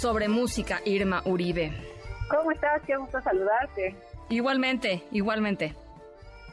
Sobre música, Irma Uribe. ¿Cómo estás? Qué gusto saludarte. Igualmente, igualmente.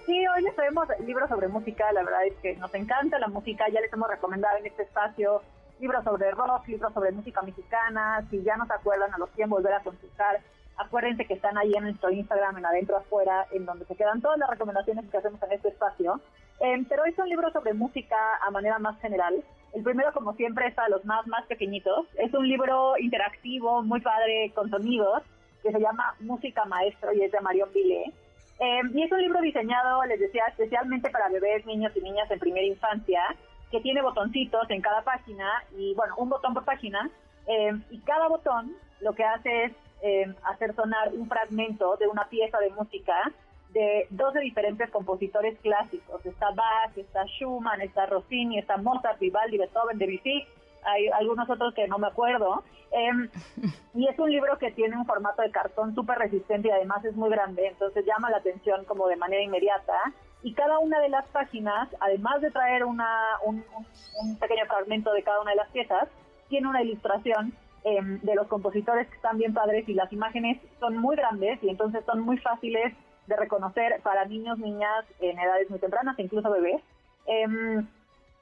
Sí, hoy les traemos libros sobre música, la verdad es que nos encanta la música, ya les hemos recomendado en este espacio libros sobre rock, libros sobre música mexicana, si ya no se acuerdan, a los quieren volver a consultar, acuérdense que están ahí en nuestro Instagram, en adentro afuera, en donde se quedan todas las recomendaciones que hacemos en este espacio. Eh, pero hoy son libros sobre música a manera más general, el primero, como siempre, es para los más, más pequeñitos. Es un libro interactivo, muy padre, con sonidos, que se llama Música Maestro y es de Marion Vile. Eh, y es un libro diseñado, les decía, especialmente para bebés, niños y niñas en primera infancia, que tiene botoncitos en cada página y, bueno, un botón por página. Eh, y cada botón lo que hace es eh, hacer sonar un fragmento de una pieza de música de 12 diferentes compositores clásicos. Está Bach, está Schumann, está Rossini, está Mozart, Vivaldi, Beethoven, Debussy, hay algunos otros que no me acuerdo. Em, y es un libro que tiene un formato de cartón súper resistente y además es muy grande, entonces llama la atención como de manera inmediata. Y cada una de las páginas, además de traer una, un, pequeño fragmento de cada una de las piezas, tiene una ilustración em, de los compositores que están bien padres y las imágenes son muy grandes y entonces son muy fáciles de reconocer para niños, niñas en edades muy tempranas, incluso bebés. Em,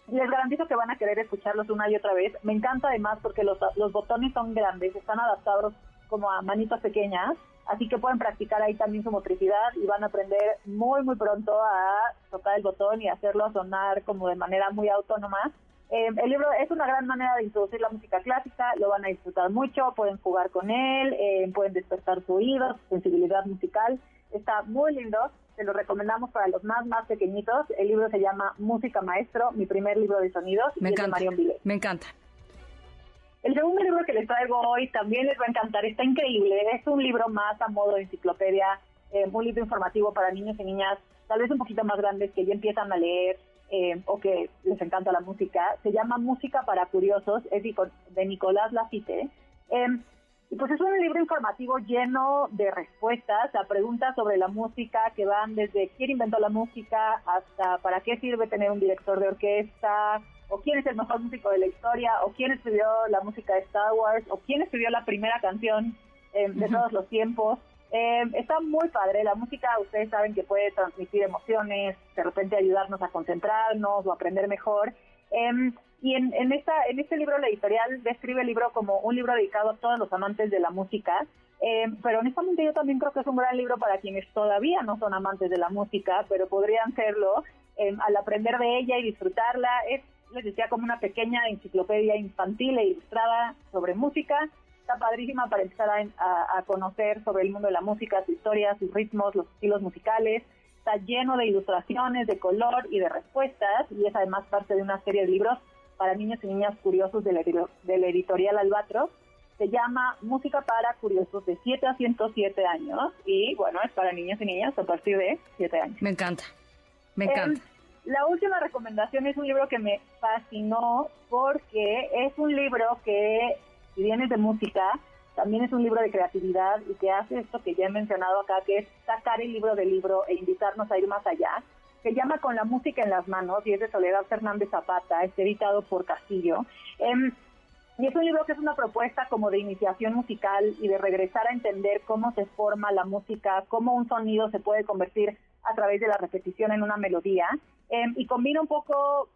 les garantizo que van a querer escucharlos una y otra vez. Me encanta además porque los, los botones son grandes, están adaptados como a manitas pequeñas, así que pueden practicar ahí también su motricidad y van a aprender muy, muy pronto a tocar el botón y hacerlo sonar como de manera muy autónoma. Em, el libro es una gran manera de introducir la música clásica, lo van a disfrutar mucho, pueden jugar con él, em, pueden despertar su oído, su sensibilidad musical Está muy lindo, se lo recomendamos para los más, más pequeñitos. El libro se llama Música Maestro, mi primer libro de sonidos. Me encanta. de Marion Me encanta. El segundo libro que les traigo hoy también les va a encantar, está increíble. Es un libro más a modo de enciclopedia, eh, un libro informativo para niños y niñas, tal vez un poquito más grandes que ya empiezan a leer eh, o que les encanta la música. Se llama Música para Curiosos, es de Nicolás Lafitte. Eh, y pues es un libro informativo lleno de respuestas a preguntas sobre la música que van desde quién inventó la música hasta para qué sirve tener un director de orquesta, o quién es el mejor músico de la historia, o quién escribió la música de Star Wars, o quién escribió la primera canción eh, de todos los tiempos. Eh, está muy padre, la música ustedes saben que puede transmitir emociones, de repente ayudarnos a concentrarnos o aprender mejor. Em, y en, en, esta, en este libro la editorial describe el libro como un libro dedicado a todos los amantes de la música, eh, pero honestamente yo también creo que es un gran libro para quienes todavía no son amantes de la música, pero podrían serlo eh, al aprender de ella y disfrutarla. Es, les decía, como una pequeña enciclopedia infantil e ilustrada sobre música. Está padrísima para empezar a, a conocer sobre el mundo de la música, su historia, sus ritmos, los estilos musicales está lleno de ilustraciones, de color y de respuestas, y es además parte de una serie de libros para niños y niñas curiosos de la, editorial Albatros. Se llama Música para Curiosos de 7 a 107 años y bueno, es para niños y niñas a partir de 7 años. Me encanta, me encanta. la última recomendación es un libro que me fascinó porque es un libro que, si bien es de música, también es un libro de creatividad y que hace esto que ya he mencionado acá, que es sacar el libro del libro e invitarnos a ir más allá se llama Con la música en las manos y es de Soledad Fernández Zapata, es editado por Castillo. Em, y es un libro que es una propuesta como de iniciación musical y de regresar a entender cómo se forma la música, cómo un sonido se puede convertir a través de la repetición en una melodía. Em, y combina un poco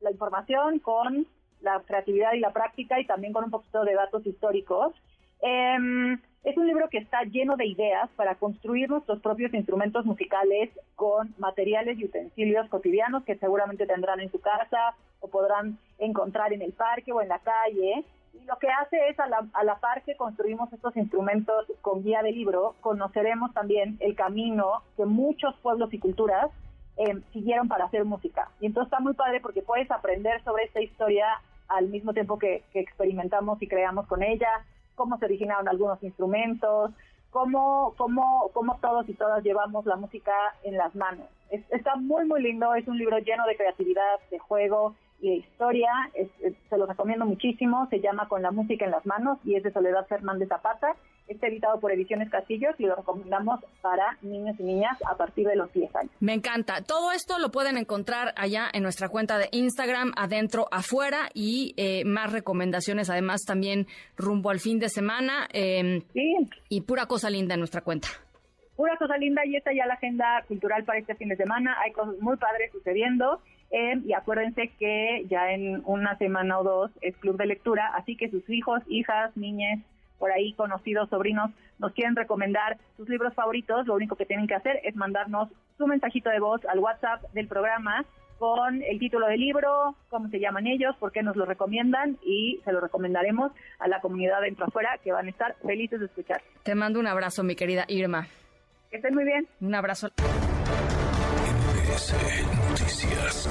la información con la creatividad y la práctica y también con un poquito de datos históricos. Em, es un libro que está lleno de ideas para construir nuestros propios instrumentos musicales con materiales y utensilios cotidianos que seguramente tendrán en su casa o podrán encontrar en el parque o en la calle. Y lo que hace es, a la, a la par que construimos estos instrumentos con guía de libro, conoceremos también el camino que muchos pueblos y culturas eh, siguieron para hacer música. Y entonces está muy padre porque puedes aprender sobre esta historia al mismo tiempo que, experimentamos y creamos con ella, cómo se originaron algunos instrumentos, cómo, cómo, cómo todos y todas llevamos la música en las manos. está muy, muy lindo, es un libro lleno de creatividad, de juego y de historia, se lo recomiendo muchísimo, se llama Con la música en las manos y es de Soledad Fernández Zapata Está editado por Ediciones Castillos y lo recomendamos para niños y niñas a partir de los 10 años. Me encanta. Todo esto lo pueden encontrar allá en nuestra cuenta de Instagram, adentro, afuera, y eh, más recomendaciones, además también rumbo al fin de semana. Em, sí. Y pura cosa linda en nuestra cuenta. Pura cosa linda y está ya la agenda cultural para este fin de semana. Hay cosas muy padres sucediendo. Em, y acuérdense que ya en una semana o dos es club de lectura, así que sus hijos, hijas, niñas, por ahí conocidos, sobrinos, nos quieren recomendar sus libros favoritos, lo único que tienen que hacer es mandarnos su mensajito de voz al WhatsApp del programa con el título del libro, cómo se llaman ellos, por qué nos lo recomiendan y se lo recomendaremos a la comunidad dentro afuera que van a estar felices de escuchar. Te mando un abrazo, mi querida Irma. Que estén muy bien. Un abrazo. Noticias.